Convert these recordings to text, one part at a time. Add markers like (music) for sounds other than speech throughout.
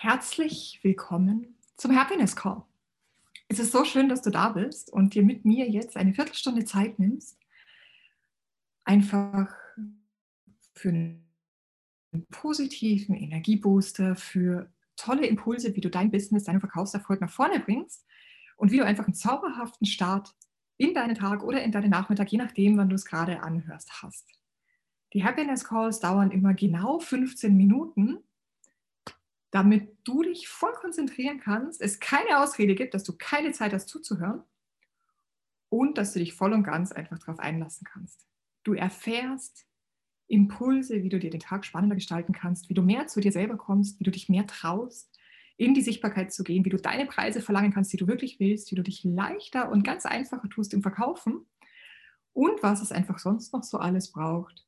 Herzlich willkommen zum Happiness Call. Es ist so schön, dass du da bist und dir mit mir jetzt eine Viertelstunde Zeit nimmst, einfach für einen positiven Energiebooster, für tolle Impulse, wie du dein Business, deinen Verkaufserfolg nach vorne bringst und wie du einfach einen zauberhaften Start in deinen Tag oder in deinen Nachmittag, je nachdem, wann du es gerade anhörst, hast. Die Happiness Calls dauern immer genau 15 Minuten damit du dich voll konzentrieren kannst, es keine Ausrede gibt, dass du keine Zeit hast zuzuhören und dass du dich voll und ganz einfach darauf einlassen kannst. Du erfährst Impulse, wie du dir den Tag spannender gestalten kannst, wie du mehr zu dir selber kommst, wie du dich mehr traust, in die Sichtbarkeit zu gehen, wie du deine Preise verlangen kannst, die du wirklich willst, wie du dich leichter und ganz einfacher tust im Verkaufen und was es einfach sonst noch so alles braucht,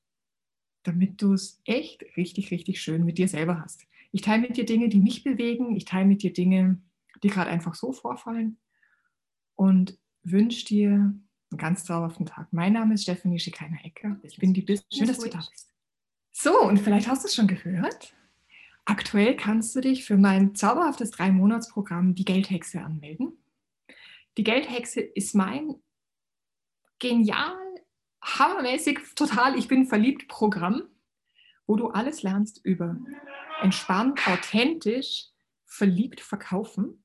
damit du es echt richtig, richtig schön mit dir selber hast. Ich teile mit dir Dinge, die mich bewegen. Ich teile mit dir Dinge, die gerade einfach so vorfallen. Und wünsche dir einen ganz zauberhaften Tag. Mein Name ist Stephanie Schikainer-Ecker. Ich bin die Business. Schön, dass du da bist. So, und vielleicht hast du es schon gehört. Aktuell kannst du dich für mein zauberhaftes Drei-Monats-Programm Die Geldhexe anmelden. Die Geldhexe ist mein genial, hammermäßig, total, ich bin verliebt Programm, wo du alles lernst über entspannt, authentisch, verliebt verkaufen,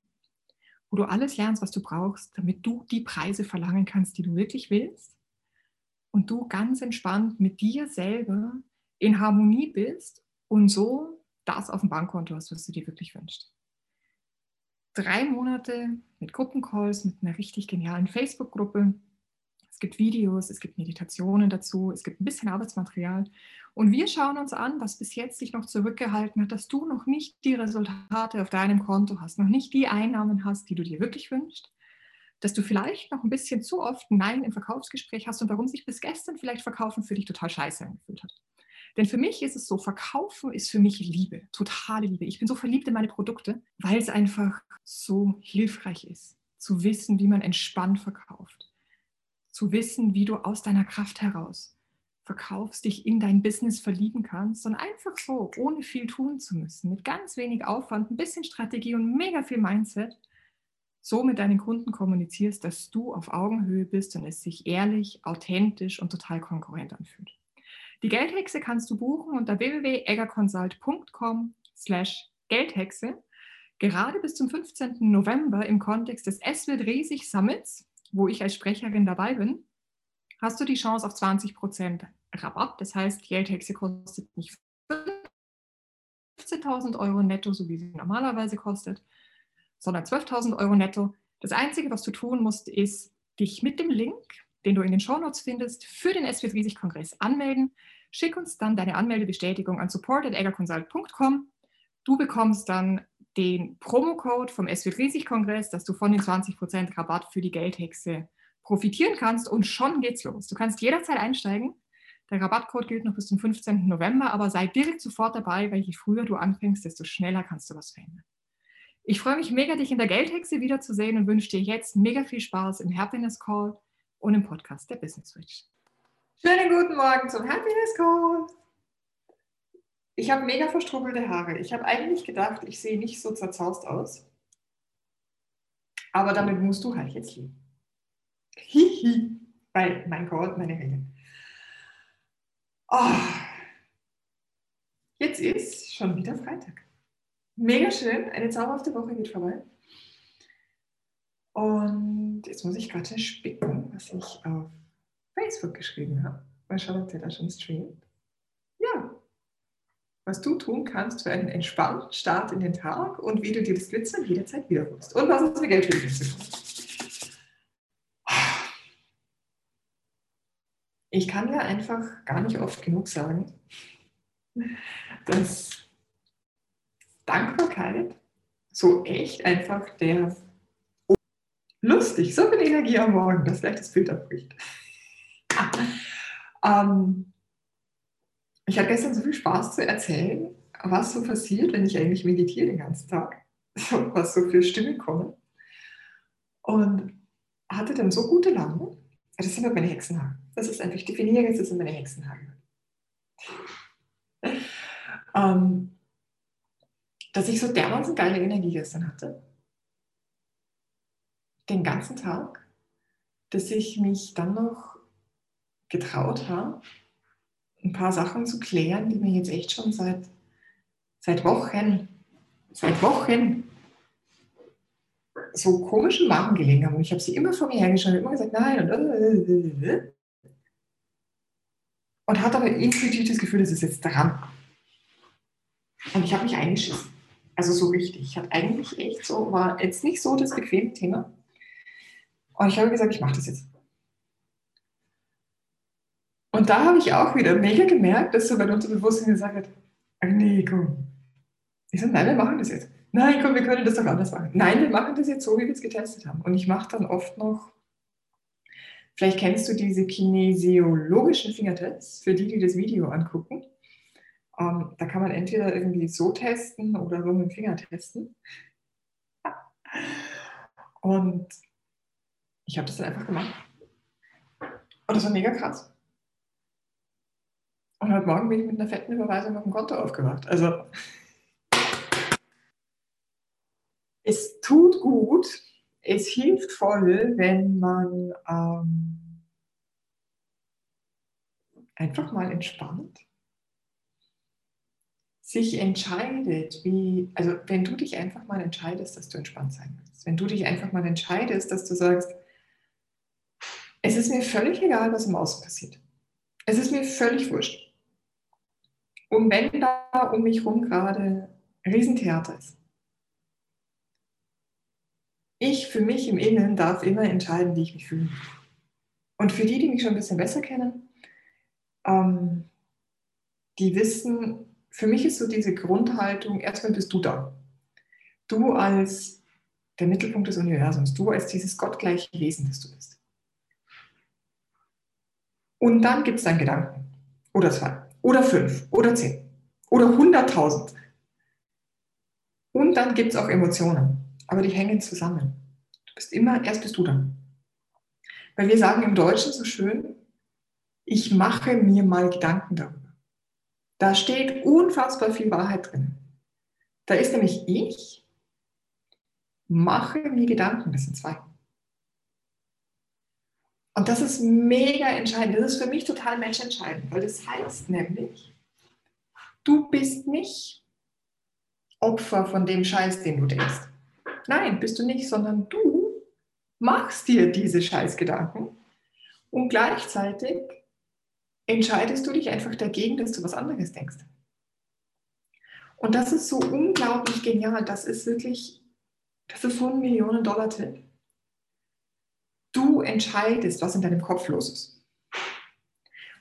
wo du alles lernst, was du brauchst, damit du die Preise verlangen kannst, die du wirklich willst und du ganz entspannt mit dir selber in Harmonie bist und so das auf dem Bankkonto hast, was du dir wirklich wünschst. Drei Monate mit Gruppencalls, mit einer richtig genialen Facebook-Gruppe, es gibt Videos, es gibt Meditationen dazu, es gibt ein bisschen Arbeitsmaterial. Und wir schauen uns an, was bis jetzt dich noch zurückgehalten hat, dass du noch nicht die Resultate auf deinem Konto hast, noch nicht die Einnahmen hast, die du dir wirklich wünschst, dass du vielleicht noch ein bisschen zu oft Nein im Verkaufsgespräch hast und warum sich bis gestern vielleicht Verkaufen für dich total scheiße angefühlt hat. Denn für mich ist es so, Verkaufen ist für mich Liebe, totale Liebe. Ich bin so verliebt in meine Produkte, weil es einfach so hilfreich ist, zu wissen, wie man entspannt verkauft zu wissen, wie du aus deiner Kraft heraus verkaufst, dich in dein Business verlieben kannst und einfach so, ohne viel tun zu müssen, mit ganz wenig Aufwand, ein bisschen Strategie und mega viel Mindset, so mit deinen Kunden kommunizierst, dass du auf Augenhöhe bist und es sich ehrlich, authentisch und total konkurrent anfühlt. Die Geldhexe kannst du buchen unter www.eggerconsult.com slash Geldhexe. Gerade bis zum 15. November im Kontext des Es wird riesig Summits wo ich als Sprecherin dabei bin, hast du die Chance auf 20% Rabatt. Das heißt, die Geldhexe kostet nicht 15.000 Euro netto, so wie sie normalerweise kostet, sondern 12.000 Euro netto. Das Einzige, was du tun musst, ist, dich mit dem Link, den du in den Shownotes findest, für den SW Riesig Kongress anmelden. Schick uns dann deine Anmeldebestätigung an support.eggerconsult.com. Du bekommst dann den Promocode vom SW Riesig Kongress, dass du von den 20% Rabatt für die Geldhexe profitieren kannst und schon geht's los. Du kannst jederzeit einsteigen. Der Rabattcode gilt noch bis zum 15. November, aber sei direkt sofort dabei, weil je früher du anfängst, desto schneller kannst du was verändern. Ich freue mich mega, dich in der Geldhexe wiederzusehen und wünsche dir jetzt mega viel Spaß im Happiness Call und im Podcast der Business Switch. Schönen guten Morgen zum Happiness Call. Ich habe mega verstrubbelte Haare. Ich habe eigentlich gedacht, ich sehe nicht so zerzaust aus. Aber damit musst du halt jetzt leben. Hihi. Weil, mein Gott, meine Regeln. Oh. Jetzt ist schon wieder Freitag. Mega schön. Eine zauberhafte Woche geht vorbei. Und jetzt muss ich gerade spicken, was ich auf Facebook geschrieben habe, weil Charlotte da schon streamt was du tun kannst für einen entspannten Start in den Tag und wie du dir das Glitzern jederzeit wiederholst. Und was es für Geld bekommt. Ich kann ja einfach gar nicht oft genug sagen, dass Dankbarkeit so echt einfach der lustig, so viel Energie am Morgen, dass gleich das Bild abbricht. (laughs) ähm, ich hatte gestern so viel Spaß zu erzählen, was so passiert, wenn ich eigentlich meditiere den ganzen Tag, (laughs) was so für Stimmen kommen. Und hatte dann so gute Laune. Das sind halt meine Hexenhaare. Das ist einfach, ich definiere jetzt, das sind meine Hexenhaare. (laughs) ähm, dass ich so dermaßen geile Energie gestern hatte. Den ganzen Tag, dass ich mich dann noch getraut habe, ein paar Sachen zu klären, die mir jetzt echt schon seit, seit Wochen, seit Wochen so komisch im Magen gelegen haben. Und ich habe sie immer vor mir hergeschaut immer gesagt, nein. Und, äh, äh, äh, und hatte aber intuitiv das Gefühl, das ist jetzt dran. Und ich habe mich eingeschissen. Also so richtig. Ich hatte eigentlich echt so, war jetzt nicht so das bequeme Thema. Und ich habe gesagt, ich mache das jetzt. Und da habe ich auch wieder mega gemerkt, dass so mein Unterbewusstsein gesagt hat, nee, komm. Ich so, nein, wir machen das jetzt. Nein, komm, wir können das doch anders machen. Nein, wir machen das jetzt so, wie wir es getestet haben. Und ich mache dann oft noch, vielleicht kennst du diese kinesiologischen Fingertests, für die, die das Video angucken. Ähm, da kann man entweder irgendwie so testen oder so mit dem Finger testen. Und ich habe das dann einfach gemacht. Und das war mega krass. Und heute Morgen bin ich mit einer fetten Überweisung auf dem Konto aufgewacht. Also es tut gut, es hilft voll, wenn man ähm, einfach mal entspannt sich entscheidet, wie, also wenn du dich einfach mal entscheidest, dass du entspannt sein willst, wenn du dich einfach mal entscheidest, dass du sagst, es ist mir völlig egal, was im Außen passiert. Es ist mir völlig wurscht. Und wenn da um mich herum gerade Riesentheater ist, ich für mich im Innen darf immer entscheiden, wie ich mich fühle. Und für die, die mich schon ein bisschen besser kennen, ähm, die wissen, für mich ist so diese Grundhaltung, erstmal bist du da. Du als der Mittelpunkt des Universums, du als dieses gottgleiche Wesen, das du bist. Und dann gibt es dann Gedanken. Oder zwei. Oder fünf. Oder zehn. Oder hunderttausend. Und dann gibt es auch Emotionen aber die hängen zusammen. Du bist immer, erst bist du dann. Weil wir sagen im Deutschen so schön, ich mache mir mal Gedanken darüber. Da steht unfassbar viel Wahrheit drin. Da ist nämlich ich, mache mir Gedanken, das sind zwei. Und das ist mega entscheidend. Das ist für mich total menschentscheidend, weil das heißt nämlich, du bist nicht Opfer von dem Scheiß, den du denkst. Nein, bist du nicht, sondern du machst dir diese Scheißgedanken und gleichzeitig entscheidest du dich einfach dagegen, dass du was anderes denkst. Und das ist so unglaublich genial. Das ist wirklich, das ist so ein Millionen-Dollar-Tipp. Du entscheidest, was in deinem Kopf los ist.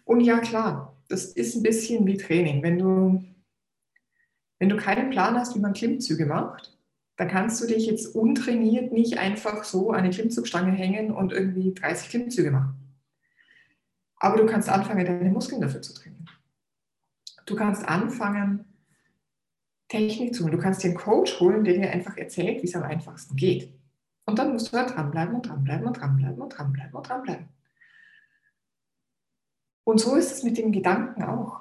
Und ja, klar, das ist ein bisschen wie Training. Wenn du, wenn du keinen Plan hast, wie man Klimmzüge macht, da kannst du dich jetzt untrainiert nicht einfach so an eine Klimmzugstange hängen und irgendwie 30 Klimmzüge machen. Aber du kannst anfangen, deine Muskeln dafür zu trainieren. Du kannst anfangen, Technik zu holen. Du kannst dir einen Coach holen, der dir einfach erzählt, wie es am einfachsten geht. Und dann musst du da dranbleiben und dranbleiben und dranbleiben und dranbleiben und dranbleiben. Und so ist es mit dem Gedanken auch.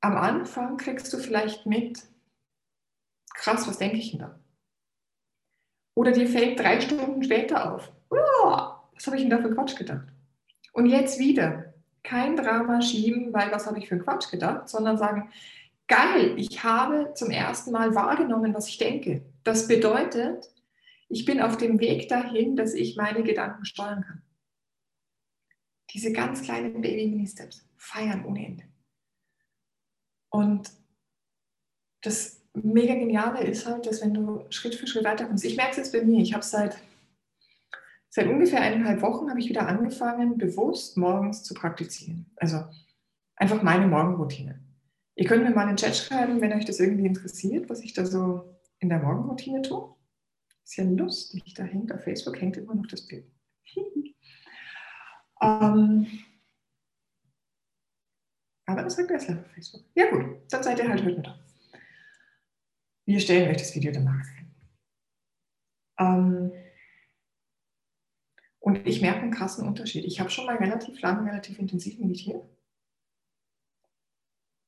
Am Anfang kriegst du vielleicht mit, krass, was denke ich denn da? Oder dir fällt drei Stunden später auf, was habe ich denn da für Quatsch gedacht? Und jetzt wieder, kein Drama schieben, weil was habe ich für Quatsch gedacht, sondern sagen, geil, ich habe zum ersten Mal wahrgenommen, was ich denke. Das bedeutet, ich bin auf dem Weg dahin, dass ich meine Gedanken steuern kann. Diese ganz kleinen Baby-Mini-Steps feiern ohne Ende. Und das mega geniale ist halt, dass wenn du Schritt für Schritt weiterkommst, ich merke es jetzt bei mir, ich habe seit, seit ungefähr eineinhalb Wochen habe ich wieder angefangen, bewusst morgens zu praktizieren. Also einfach meine Morgenroutine. Ihr könnt mir mal in den Chat schreiben, wenn euch das irgendwie interessiert, was ich da so in der Morgenroutine tue. Ist ja lustig, da hängt auf Facebook hängt immer noch das Bild. (laughs) ähm, aber das sagt besser auf Facebook. Ja gut, dann seid ihr halt heute da. Wir stellen euch das Video danach ähm, und ich merke einen krassen Unterschied. Ich habe schon mal relativ lang, relativ intensiv meditiert.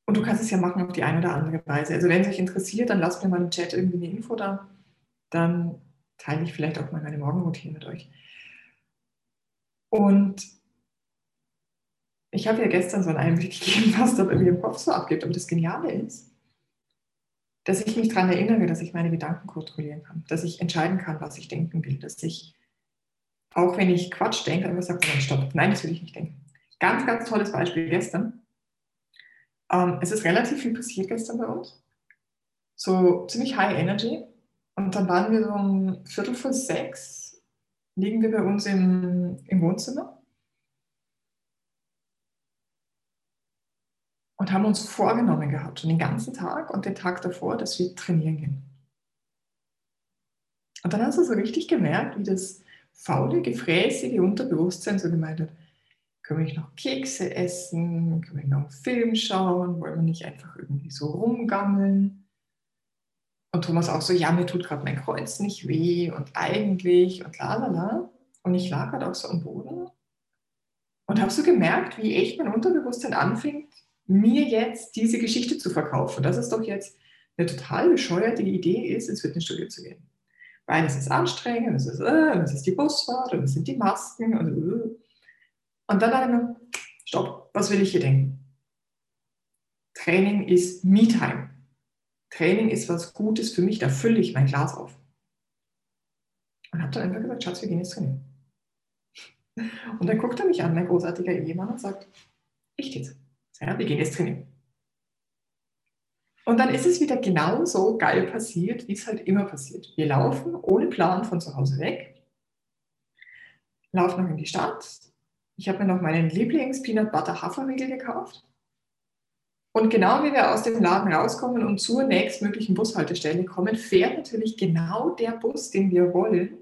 Und du kannst es ja machen auf die eine oder andere Weise. Also wenn es euch interessiert, dann lasst mir mal im Chat irgendwie eine Info da. Dann teile ich vielleicht auch mal meine Morgenroutine mit euch. Und ich habe ja gestern so einen Einblick (laughs) gegeben, was da bei mir im Kopf so abgeht. Aber das Geniale ist, dass ich mich daran erinnere, dass ich meine Gedanken kontrollieren kann, dass ich entscheiden kann, was ich denken will, dass ich, auch wenn ich Quatsch denke, einfach sage, nein, stopp, nein, das will ich nicht denken. Ganz, ganz tolles Beispiel gestern. Ähm, es ist relativ viel passiert gestern bei uns. So ziemlich high energy. Und dann waren wir so um Viertel vor sechs, liegen wir bei uns im, im Wohnzimmer und haben uns vorgenommen gehabt, schon den ganzen Tag und den Tag davor, dass wir trainieren gehen. Und dann hast du so richtig gemerkt, wie das faule, gefräßige Unterbewusstsein so gemeint hat, können wir nicht noch Kekse essen, können wir noch einen Film schauen, wollen wir nicht einfach irgendwie so rumgammeln. Und Thomas auch so, ja, mir tut gerade mein Kreuz nicht weh und eigentlich und la la la. Und ich lag halt auch so am Boden und habe so gemerkt, wie echt mein Unterbewusstsein anfängt, mir jetzt diese Geschichte zu verkaufen, dass es doch jetzt eine total bescheuerte Idee ist, ins Fitnessstudio zu gehen. Weil es ist anstrengend, es ist, äh, es ist die Busfahrt und es sind die Masken und, äh. Und dann dachte ich mir, stopp, was will ich hier denken? Training ist Me-Time. Training ist was Gutes für mich, da fülle ich mein Glas auf. Und habe dann einfach gesagt, Schatz, wir gehen jetzt trainieren. Und dann guckt er mich an, mein großartiger Ehemann, und sagt, ich jetzt. Ja, wir gehen jetzt trainieren. Und dann ist es wieder genauso geil passiert, wie es halt immer passiert. Wir laufen ohne Plan von zu Hause weg, laufen noch in die Stadt. Ich habe mir noch meinen Lieblings-Peanut Butter Haferriegel gekauft. Und genau wie wir aus dem Laden rauskommen und zur nächstmöglichen Bushaltestelle kommen, fährt natürlich genau der Bus, den wir wollen.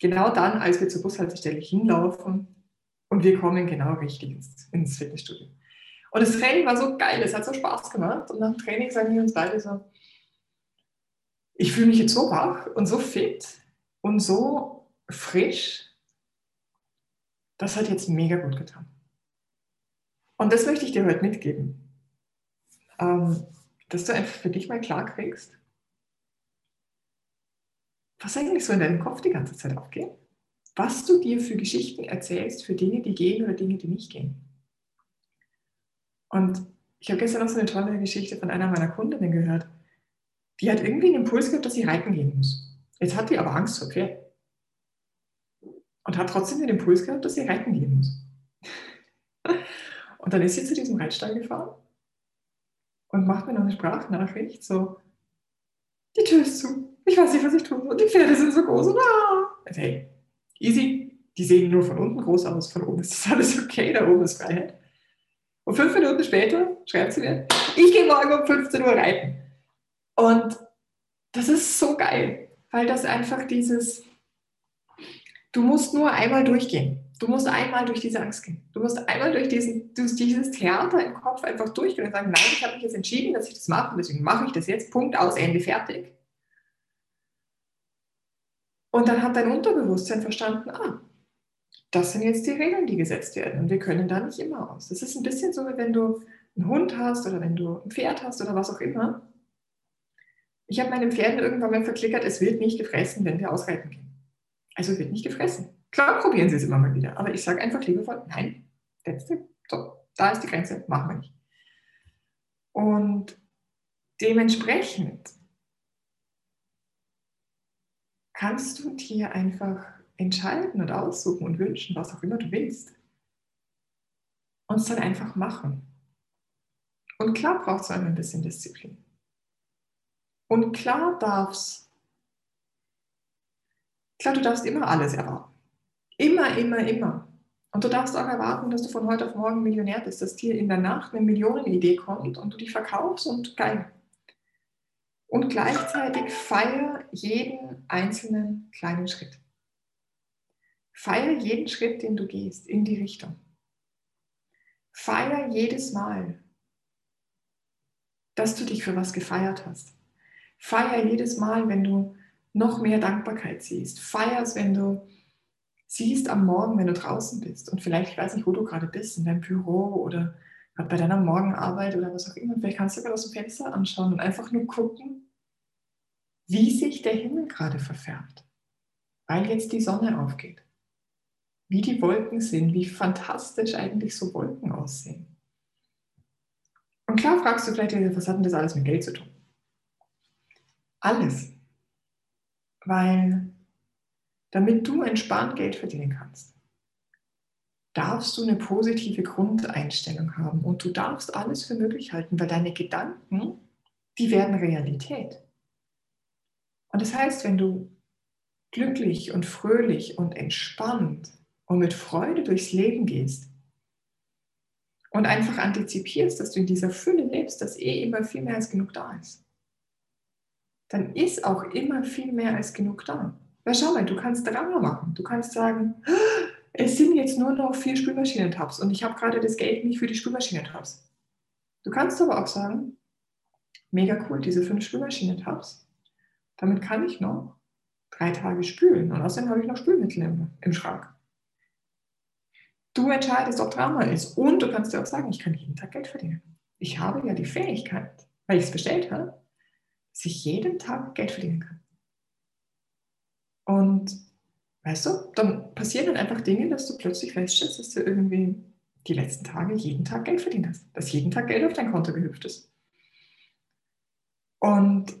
Genau dann, als wir zur Bushaltestelle hinlaufen und wir kommen genau richtig ins, ins Fitnessstudio. Und das Training war so geil, es hat so Spaß gemacht. Und nach dem Training sagen wir uns beide so, ich fühle mich jetzt so wach und so fit und so frisch. Das hat jetzt mega gut getan. Und das möchte ich dir heute mitgeben. Ähm, dass du einfach für dich mal klar kriegst, was eigentlich so in deinem Kopf die ganze Zeit aufgeht. Was du dir für Geschichten erzählst, für Dinge, die gehen oder Dinge, die nicht gehen. Und ich habe gestern noch so eine tolle Geschichte von einer meiner Kundinnen gehört. Die hat irgendwie einen Impuls gehabt, dass sie reiten gehen muss. Jetzt hat die aber Angst vor Pferd. Und hat trotzdem den Impuls gehabt, dass sie reiten gehen muss. Und dann ist sie zu diesem Reitstall gefahren und macht mir noch eine Sprachnachricht, so, die Tür ist zu, ich weiß nicht, was ich tue und die Pferde sind so groß und ah. Also, hey, easy, die sehen nur von unten groß aus, von oben ist das alles okay, da oben ist Freiheit. Und fünf Minuten später schreibt sie mir, ich gehe morgen um 15 Uhr reiten. Und das ist so geil, weil das einfach dieses, du musst nur einmal durchgehen. Du musst einmal durch diese Angst gehen. Du musst einmal durch, diesen, durch dieses Theater im Kopf einfach durchgehen und sagen, nein, ich habe mich jetzt entschieden, dass ich das mache deswegen mache ich das jetzt. Punkt, aus, Ende, fertig. Und dann hat dein Unterbewusstsein verstanden, ah, das sind jetzt die Regeln, die gesetzt werden. Und wir können da nicht immer aus. Das ist ein bisschen so, wie wenn du einen Hund hast oder wenn du ein Pferd hast oder was auch immer. Ich habe meinen Pferden irgendwann mal verklickert, es wird nicht gefressen, wenn wir ausreiten gehen. Also wird nicht gefressen. Klar, probieren Sie es immer mal wieder. Aber ich sage einfach liebevoll, nein, letzte, so, da ist die Grenze, machen wir nicht. Und dementsprechend kannst du dir einfach entscheiden und aussuchen und wünschen, was auch immer du willst. Und es dann einfach machen. Und klar braucht es ein bisschen Disziplin. Und klar darfst, klar, du darfst immer alles erwarten. Immer, immer, immer. Und du darfst auch erwarten, dass du von heute auf morgen Millionär bist, dass dir in der Nacht eine Millionenidee kommt und du die verkaufst und geil. Und gleichzeitig feier jeden einzelnen kleinen Schritt. Feier jeden Schritt, den du gehst in die Richtung. Feier jedes Mal, dass du dich für was gefeiert hast. Feier jedes Mal, wenn du noch mehr Dankbarkeit siehst. Feier es, wenn du siehst am Morgen, wenn du draußen bist und vielleicht, ich weiß nicht, wo du gerade bist, in deinem Büro oder bei deiner Morgenarbeit oder was auch immer, vielleicht kannst du gerade aus dem Fenster anschauen und einfach nur gucken, wie sich der Himmel gerade verfärbt, weil jetzt die Sonne aufgeht. Wie die Wolken sind, wie fantastisch eigentlich so Wolken aussehen. Und klar fragst du vielleicht, was hat denn das alles mit Geld zu tun? Alles. Weil damit du entspannt Geld verdienen kannst, darfst du eine positive Grundeinstellung haben und du darfst alles für möglich halten, weil deine Gedanken, die werden Realität. Und das heißt, wenn du glücklich und fröhlich und entspannt und mit Freude durchs Leben gehst und einfach antizipierst, dass du in dieser Fülle lebst, dass eh immer viel mehr als genug da ist, dann ist auch immer viel mehr als genug da. Weil schau mal, du kannst Drama machen. Du kannst sagen, es sind jetzt nur noch vier Spülmaschinentabs und ich habe gerade das Geld nicht für die Spülmaschinentabs. Du kannst aber auch sagen, mega cool, diese fünf Spülmaschinentabs. Damit kann ich noch drei Tage spülen und außerdem habe ich noch Spülmittel im, im Schrank. Du entscheidest, ob Drama ist. Und du kannst dir auch sagen, ich kann jeden Tag Geld verdienen. Ich habe ja die Fähigkeit, weil ich es bestellt habe, dass ich jeden Tag Geld verdienen kann. Und weißt du, dann passieren dann einfach Dinge, dass du plötzlich feststellst, dass du irgendwie die letzten Tage jeden Tag Geld verdient hast. Dass jeden Tag Geld auf dein Konto gehüpft ist. Und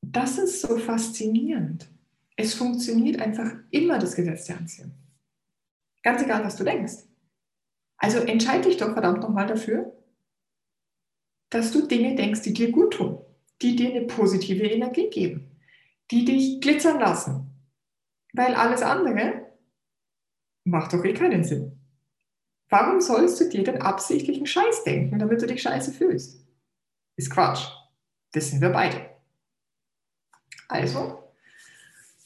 das ist so faszinierend. Es funktioniert einfach immer das Gesetz der Anziehung. Ganz egal, was du denkst. Also entscheide dich doch verdammt nochmal dafür, dass du Dinge denkst, die dir gut tun, die dir eine positive Energie geben, die dich glitzern lassen. Weil alles andere macht doch eh keinen Sinn. Warum sollst du dir den absichtlichen Scheiß denken, damit du dich scheiße fühlst? Ist Quatsch. Das sind wir beide. Also,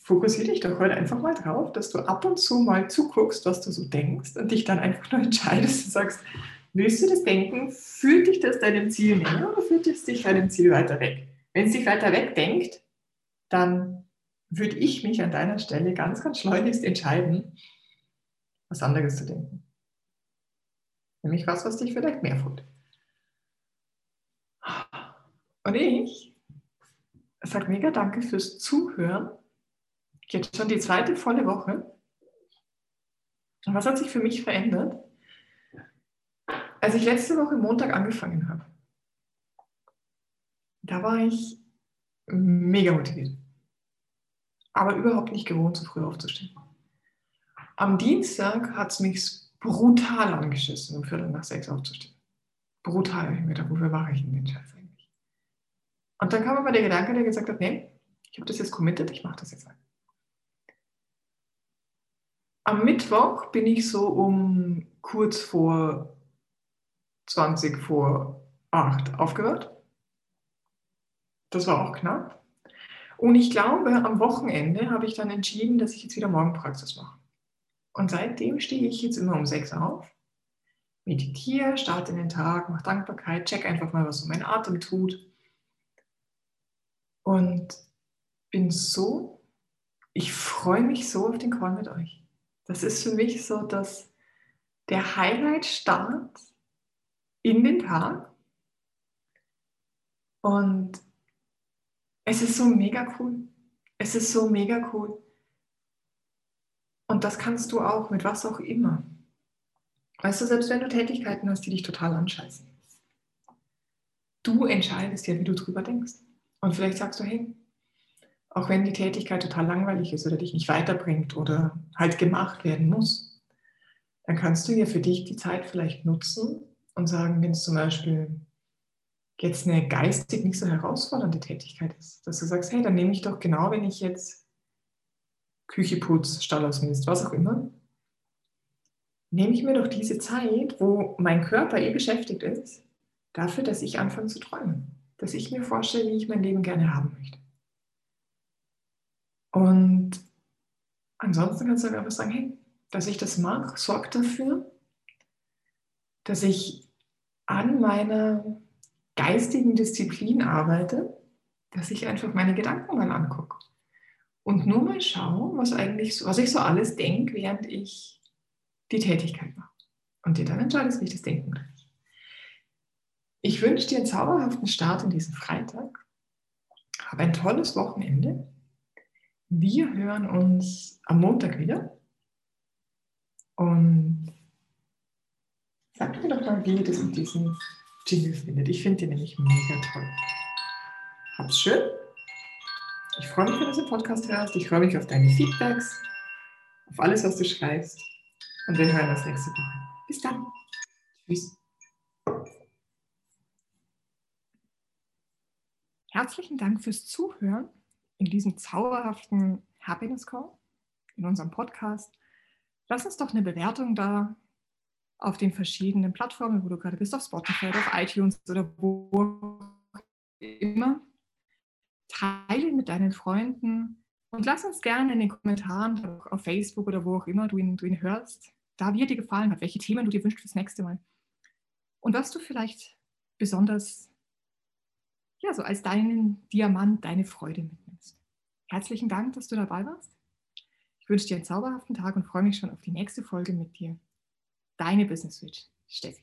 fokussiere dich doch heute einfach mal drauf, dass du ab und zu mal zuguckst, was du so denkst und dich dann einfach nur entscheidest und sagst, willst du das denken? Führt dich das deinem Ziel näher oder führt es dich deinem Ziel weiter weg? Wenn es dich weiter weg denkt, dann würde ich mich an deiner Stelle ganz, ganz schleunigst entscheiden, was anderes zu denken. Nämlich was, was dich vielleicht mehr freut. Und ich sage mega danke fürs Zuhören Jetzt schon die zweite volle Woche. Und was hat sich für mich verändert? Als ich letzte Woche Montag angefangen habe, da war ich mega motiviert. Aber überhaupt nicht gewohnt, so früh aufzustehen. Am Dienstag hat es mich brutal angeschissen, um Viertel nach sechs aufzustehen. Brutal. Ich mir gedacht, wofür mache ich denn den Scheiß eigentlich? Und dann kam aber der Gedanke, der gesagt hat, nee, ich habe das jetzt committed, ich mache das jetzt. Am Mittwoch bin ich so um kurz vor 20 vor 8 aufgehört. Das war auch knapp. Und ich glaube, am Wochenende habe ich dann entschieden, dass ich jetzt wieder Morgenpraxis mache. Und seitdem stehe ich jetzt immer um 6 auf, meditiere, starte den Tag, mache Dankbarkeit, check einfach mal, was so mein Atem tut. Und bin so, ich freue mich so auf den Call mit euch. Das ist für mich so, dass der Highlight-Start in den Tag und es ist so mega cool. Es ist so mega cool. Und das kannst du auch mit was auch immer. Weißt du, selbst wenn du Tätigkeiten hast, die dich total anscheißen. Du entscheidest ja, wie du drüber denkst. Und vielleicht sagst du, hey, auch wenn die Tätigkeit total langweilig ist oder dich nicht weiterbringt oder halt gemacht werden muss, dann kannst du ja für dich die Zeit vielleicht nutzen und sagen, wenn es zum Beispiel jetzt eine geistig nicht so herausfordernde Tätigkeit ist, dass du sagst, hey, dann nehme ich doch genau, wenn ich jetzt Küche putz, Stall ausmisst, was auch immer, nehme ich mir doch diese Zeit, wo mein Körper eh beschäftigt ist, dafür, dass ich anfange zu träumen, dass ich mir vorstelle, wie ich mein Leben gerne haben möchte. Und ansonsten kannst du einfach sagen, hey, dass ich das mache, sorgt dafür, dass ich an meiner geistigen Disziplin arbeite, dass ich einfach meine Gedanken mal angucke und nur mal schaue, was eigentlich was ich so alles denke, während ich die Tätigkeit mache. und dir dann entscheidest, wie ich das denken will. Ich wünsche dir einen zauberhaften Start in diesen Freitag. Hab ein tolles Wochenende. Wir hören uns am Montag wieder. Und sag mir doch mal, wie ihr das mit diesem Jingle findet. Ich finde den nämlich mega toll. Hab's schön. Ich freue mich, wenn du den Podcast hörst. Ich freue mich auf deine Feedbacks, auf alles, was du schreibst. Und wir hören uns nächste Woche. Bis dann. Tschüss. Herzlichen Dank fürs Zuhören in diesem zauberhaften Happiness Call, in unserem Podcast. Lass uns doch eine Bewertung da auf den verschiedenen Plattformen, wo du gerade bist, auf Spotify auf iTunes oder wo immer. Teile mit deinen Freunden und lass uns gerne in den Kommentaren auf Facebook oder wo auch immer du ihn, du ihn hörst, da wie er dir gefallen hat, welche Themen du dir wünschst fürs nächste Mal. Und was du vielleicht besonders, ja, so als deinen Diamant, deine Freude mitnimmst. Herzlichen Dank, dass du dabei warst. Ich wünsche dir einen zauberhaften Tag und freue mich schon auf die nächste Folge mit dir. Deine Business Switch, Steffi.